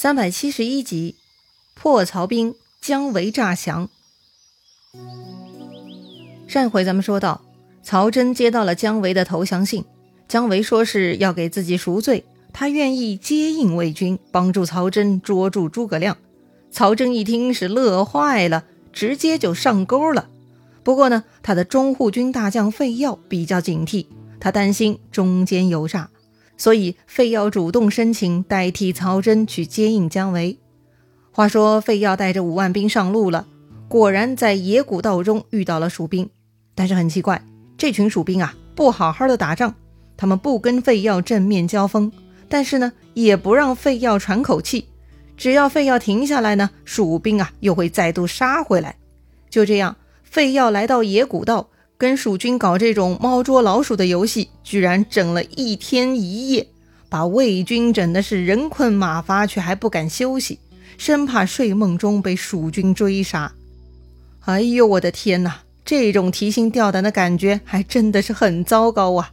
三百七十一集，破曹兵，姜维诈降。上回咱们说到，曹真接到了姜维的投降信，姜维说是要给自己赎罪，他愿意接应魏军，帮助曹真捉住诸葛亮。曹真一听是乐坏了，直接就上钩了。不过呢，他的中护军大将费耀比较警惕，他担心中间有诈。所以费耀主动申请代替曹真去接应姜维。话说费耀带着五万兵上路了，果然在野古道中遇到了蜀兵。但是很奇怪，这群蜀兵啊不好好的打仗，他们不跟费耀正面交锋，但是呢也不让费耀喘口气。只要费耀停下来呢，蜀兵啊又会再度杀回来。就这样，费耀来到野古道。跟蜀军搞这种猫捉老鼠的游戏，居然整了一天一夜，把魏军整的是人困马乏，却还不敢休息，生怕睡梦中被蜀军追杀。哎呦，我的天哪！这种提心吊胆的感觉还真的是很糟糕啊！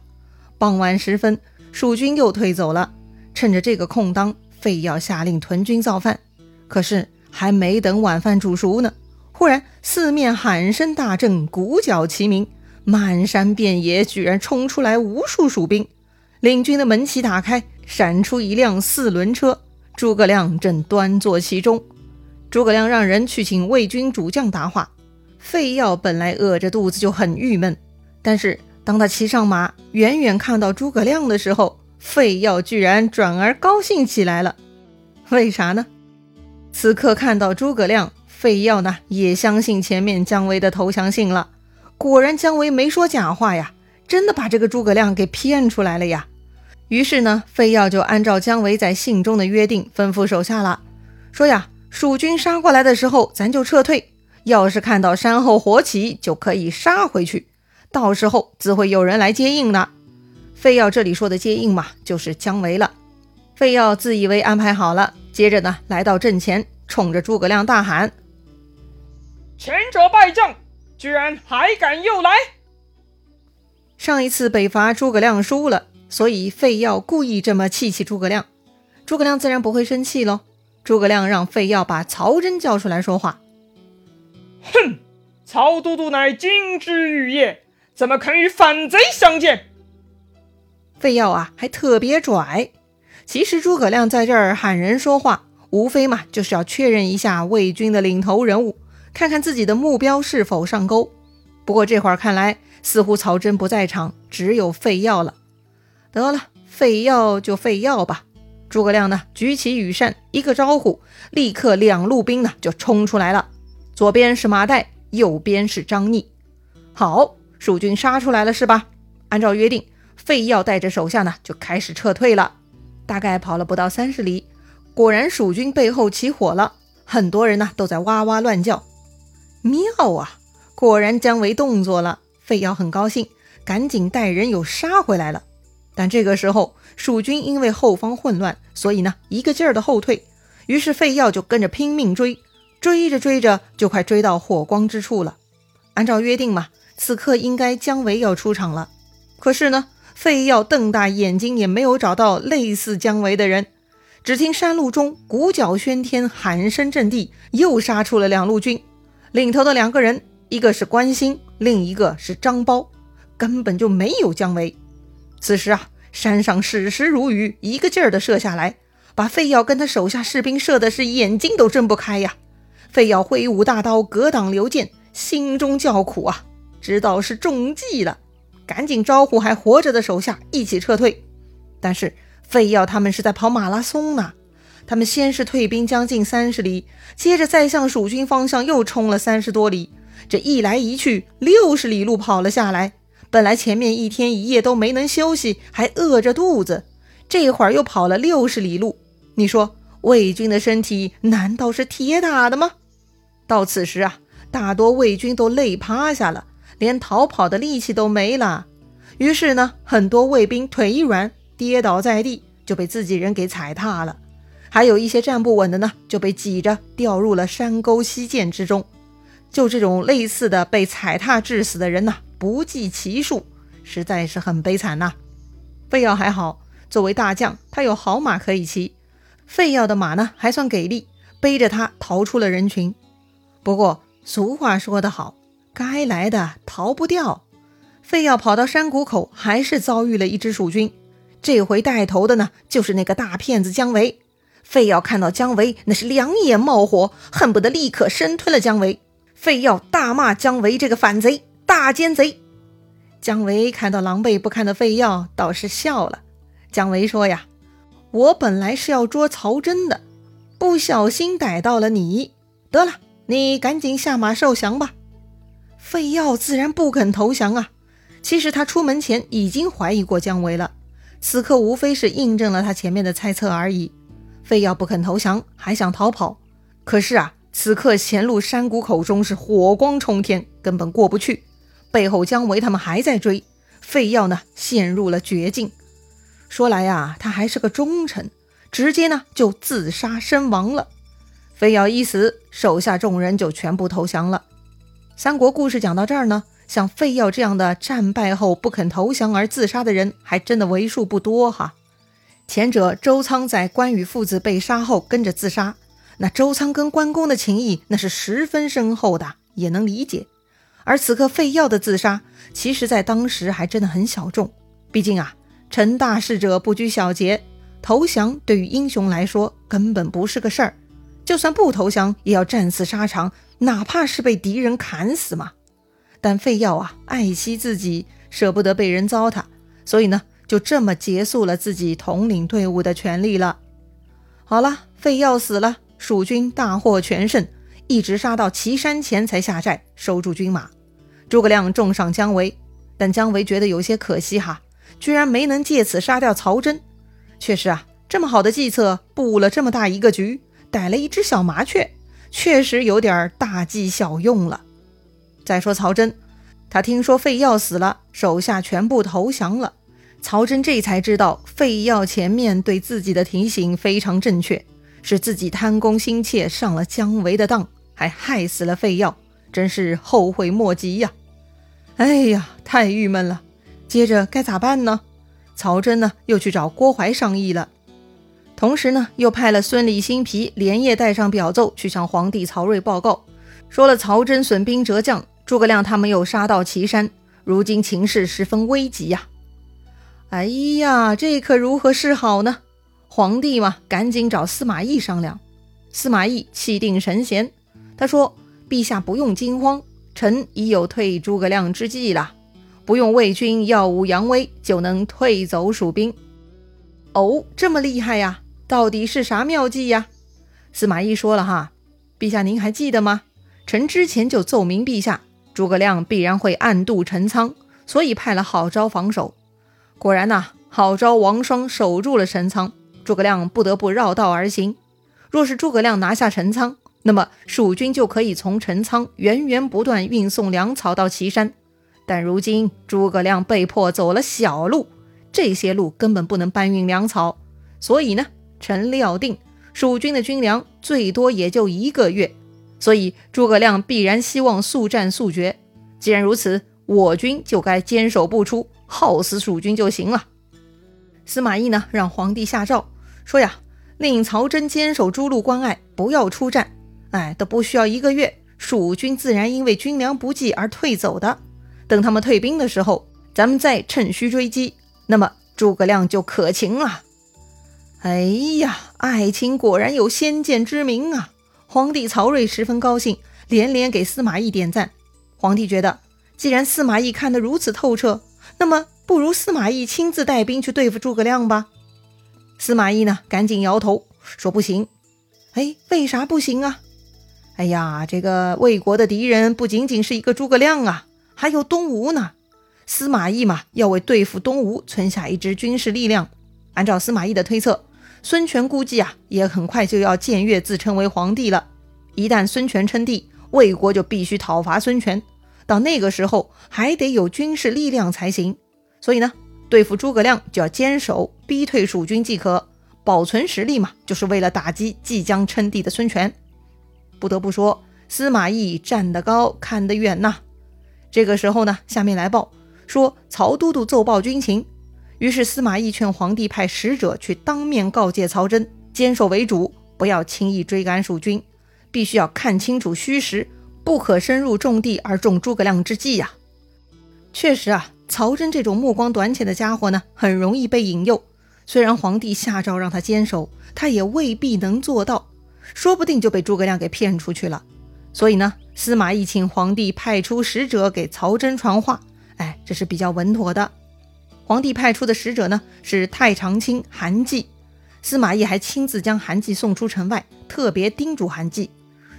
傍晚时分，蜀军又退走了。趁着这个空当，费要下令屯军造饭。可是还没等晚饭煮熟呢，忽然四面喊声大震，鼓角齐鸣。漫山遍野，居然冲出来无数蜀兵。领军的门旗打开，闪出一辆四轮车，诸葛亮正端坐其中。诸葛亮让人去请魏军主将答话。费耀本来饿着肚子就很郁闷，但是当他骑上马，远远看到诸葛亮的时候，费耀居然转而高兴起来了。为啥呢？此刻看到诸葛亮，费耀呢也相信前面姜维的投降信了。果然，姜维没说假话呀，真的把这个诸葛亮给骗出来了呀。于是呢，费耀就按照姜维在信中的约定，吩咐手下了，说呀，蜀军杀过来的时候，咱就撤退；要是看到山后火起，就可以杀回去。到时候自会有人来接应的。费耀这里说的接应嘛，就是姜维了。费耀自以为安排好了，接着呢，来到阵前，冲着诸葛亮大喊：“前者败将！”居然还敢又来！上一次北伐诸葛亮输了，所以费耀故意这么气气诸葛亮。诸葛亮自然不会生气喽。诸葛亮让费耀把曹真叫出来说话。哼，曹都督乃金枝玉叶，怎么肯与反贼相见？费耀啊，还特别拽。其实诸葛亮在这儿喊人说话，无非嘛就是要确认一下魏军的领头人物。看看自己的目标是否上钩。不过这会儿看来，似乎曹真不在场，只有费耀了。得了，费耀就费耀吧。诸葛亮呢，举起羽扇，一个招呼，立刻两路兵呢就冲出来了。左边是马岱，右边是张逆。好，蜀军杀出来了是吧？按照约定，费耀带着手下呢就开始撤退了。大概跑了不到三十里，果然蜀军背后起火了，很多人呢都在哇哇乱叫。妙啊！果然姜维动作了，费耀很高兴，赶紧带人又杀回来了。但这个时候，蜀军因为后方混乱，所以呢一个劲儿的后退。于是费耀就跟着拼命追，追着追着就快追到火光之处了。按照约定嘛，此刻应该姜维要出场了。可是呢，费耀瞪大眼睛也没有找到类似姜维的人。只听山路中鼓角喧天，喊声震地，又杀出了两路军。领头的两个人，一个是关兴，另一个是张苞，根本就没有姜维。此时啊，山上矢石如雨，一个劲儿的射下来，把费耀跟他手下士兵射的是眼睛都睁不开呀。费耀挥舞大刀格挡流箭，心中叫苦啊，知道是中计了，赶紧招呼还活着的手下一起撤退。但是费耀他们是在跑马拉松呢。他们先是退兵将近三十里，接着再向蜀军方向又冲了三十多里，这一来一去六十里路跑了下来。本来前面一天一夜都没能休息，还饿着肚子，这会儿又跑了六十里路。你说魏军的身体难道是铁打的吗？到此时啊，大多魏军都累趴下了，连逃跑的力气都没了。于是呢，很多卫兵腿一软，跌倒在地，就被自己人给踩踏了。还有一些站不稳的呢，就被挤着掉入了山沟溪涧之中。就这种类似的被踩踏致死的人呢，不计其数，实在是很悲惨呐。费耀还好，作为大将，他有好马可以骑。费耀的马呢还算给力，背着他逃出了人群。不过俗话说得好，该来的逃不掉。费耀跑到山谷口，还是遭遇了一支蜀军。这回带头的呢，就是那个大骗子姜维。费耀看到姜维，那是两眼冒火，恨不得立刻生吞了姜维。费耀大骂姜维这个反贼、大奸贼。姜维看到狼狈不堪的费耀，倒是笑了。姜维说呀。我本来是要捉曹真的，不小心逮到了你。得了，你赶紧下马受降吧。费耀自然不肯投降啊。其实他出门前已经怀疑过姜维了，此刻无非是印证了他前面的猜测而已。费耀不肯投降，还想逃跑。可是啊，此刻前路山谷口中是火光冲天，根本过不去。背后姜维他们还在追，费耀呢陷入了绝境。说来呀，他还是个忠臣，直接呢就自杀身亡了。费耀一死，手下众人就全部投降了。三国故事讲到这儿呢，像费耀这样的战败后不肯投降而自杀的人，还真的为数不多哈。前者周仓在关羽父子被杀后跟着自杀，那周仓跟关公的情谊那是十分深厚的，也能理解。而此刻费耀的自杀，其实在当时还真的很小众，毕竟啊。成大事者不拘小节，投降对于英雄来说根本不是个事儿。就算不投降，也要战死沙场，哪怕是被敌人砍死嘛。但费耀啊，爱惜自己，舍不得被人糟蹋，所以呢，就这么结束了自己统领队伍的权利了。好了，费耀死了，蜀军大获全胜，一直杀到岐山前才下寨收住军马。诸葛亮重赏姜维，但姜维觉得有些可惜哈。居然没能借此杀掉曹真，确实啊，这么好的计策布了这么大一个局，逮了一只小麻雀，确实有点大计小用了。再说曹真，他听说费耀死了，手下全部投降了。曹真这才知道费耀前面对自己的提醒非常正确，是自己贪功心切上了姜维的当，还害死了费耀，真是后悔莫及呀！哎呀，太郁闷了。接着该咋办呢？曹真呢又去找郭淮商议了，同时呢又派了孙礼、辛毗连夜带上表奏去向皇帝曹睿报告，说了曹真损兵折将，诸葛亮他们又杀到岐山，如今情势十分危急呀！哎呀，这可如何是好呢？皇帝嘛，赶紧找司马懿商量。司马懿气定神闲，他说：“陛下不用惊慌，臣已有退诸葛亮之计了。”不用魏军耀武扬威就能退走蜀兵，哦，这么厉害呀？到底是啥妙计呀？司马懿说了哈，陛下您还记得吗？臣之前就奏明陛下，诸葛亮必然会暗度陈仓，所以派了郝昭防守。果然呐，郝昭、王双守住了陈仓，诸葛亮不得不绕道而行。若是诸葛亮拿下陈仓，那么蜀军就可以从陈仓源源不断运送粮草到岐山。但如今诸葛亮被迫走了小路，这些路根本不能搬运粮草，所以呢，臣料定蜀军的军粮最多也就一个月，所以诸葛亮必然希望速战速决。既然如此，我军就该坚守不出，耗死蜀军就行了。司马懿呢，让皇帝下诏说呀，令曹真坚守诸路关隘，不要出战。哎，都不需要一个月，蜀军自然因为军粮不济而退走的。等他们退兵的时候，咱们再趁虚追击，那么诸葛亮就可擒了。哎呀，爱卿果然有先见之明啊！皇帝曹睿十分高兴，连连给司马懿点赞。皇帝觉得，既然司马懿看得如此透彻，那么不如司马懿亲自带兵去对付诸葛亮吧。司马懿呢，赶紧摇头说不行。哎，为啥不行啊？哎呀，这个魏国的敌人不仅仅是一个诸葛亮啊。还有东吴呢，司马懿嘛，要为对付东吴存下一支军事力量。按照司马懿的推测，孙权估计啊，也很快就要僭越自称为皇帝了。一旦孙权称帝，魏国就必须讨伐孙权。到那个时候，还得有军事力量才行。所以呢，对付诸葛亮就要坚守，逼退蜀军即可，保存实力嘛，就是为了打击即将称帝的孙权。不得不说，司马懿站得高，看得远呐。这个时候呢，下面来报说曹都督奏报军情，于是司马懿劝皇帝派使者去当面告诫曹真，坚守为主，不要轻易追赶蜀军，必须要看清楚虚实，不可深入重地而中诸葛亮之计呀。确实啊，曹真这种目光短浅的家伙呢，很容易被引诱。虽然皇帝下诏让他坚守，他也未必能做到，说不定就被诸葛亮给骗出去了。所以呢，司马懿请皇帝派出使者给曹真传话，哎，这是比较稳妥的。皇帝派出的使者呢是太常卿韩季，司马懿还亲自将韩季送出城外，特别叮嘱韩季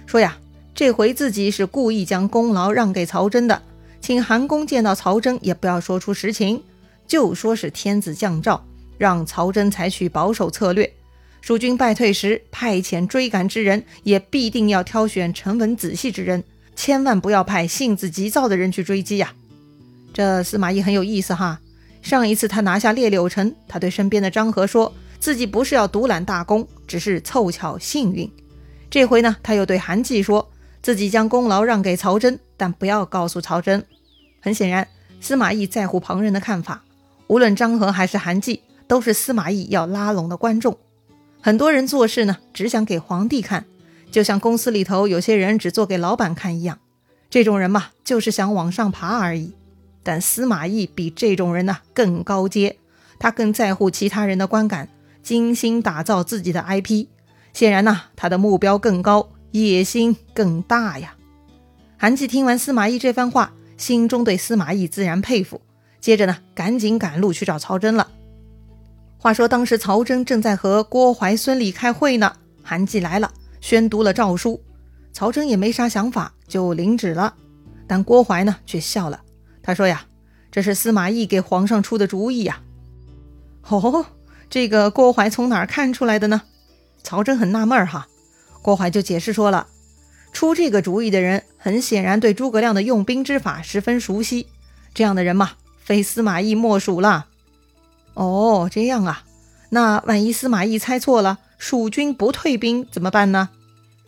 说呀，这回自己是故意将功劳让给曹真的，请韩公见到曹真也不要说出实情，就说是天子降诏。让曹真采取保守策略，蜀军败退时派遣追赶之人，也必定要挑选沉稳仔细之人，千万不要派性子急躁的人去追击呀。这司马懿很有意思哈。上一次他拿下列柳城，他对身边的张合说自己不是要独揽大功，只是凑巧幸运。这回呢，他又对韩季说自己将功劳让给曹真，但不要告诉曹真。很显然，司马懿在乎旁人的看法，无论张合还是韩季。都是司马懿要拉拢的观众，很多人做事呢，只想给皇帝看，就像公司里头有些人只做给老板看一样。这种人嘛，就是想往上爬而已。但司马懿比这种人呢更高阶，他更在乎其他人的观感，精心打造自己的 IP。显然呢，他的目标更高，野心更大呀。韩季听完司马懿这番话，心中对司马懿自然佩服。接着呢，赶紧赶路去找曹真了。话说当时曹真正在和郭淮、孙礼开会呢，韩季来了，宣读了诏书，曹真也没啥想法，就领旨了。但郭淮呢却笑了，他说呀：“这是司马懿给皇上出的主意呀。”哦，这个郭淮从哪儿看出来的呢？曹真很纳闷哈。郭淮就解释说了，出这个主意的人很显然对诸葛亮的用兵之法十分熟悉，这样的人嘛，非司马懿莫属了。哦，这样啊，那万一司马懿猜错了，蜀军不退兵怎么办呢？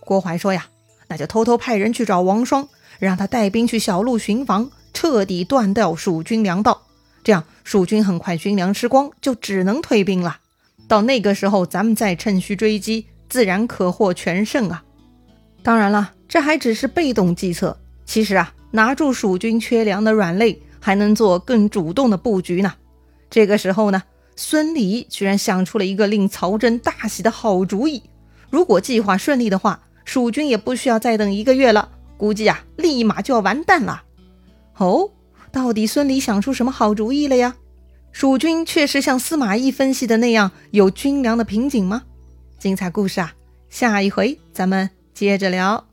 郭淮说呀，那就偷偷派人去找王双，让他带兵去小路巡防，彻底断掉蜀军粮道。这样蜀军很快军粮吃光，就只能退兵了。到那个时候，咱们再趁虚追击，自然可获全胜啊。当然了，这还只是被动计策。其实啊，拿住蜀军缺粮的软肋，还能做更主动的布局呢。这个时候呢，孙礼居然想出了一个令曹真大喜的好主意。如果计划顺利的话，蜀军也不需要再等一个月了，估计啊，立马就要完蛋了。哦，到底孙礼想出什么好主意了呀？蜀军确实像司马懿分析的那样有军粮的瓶颈吗？精彩故事啊，下一回咱们接着聊。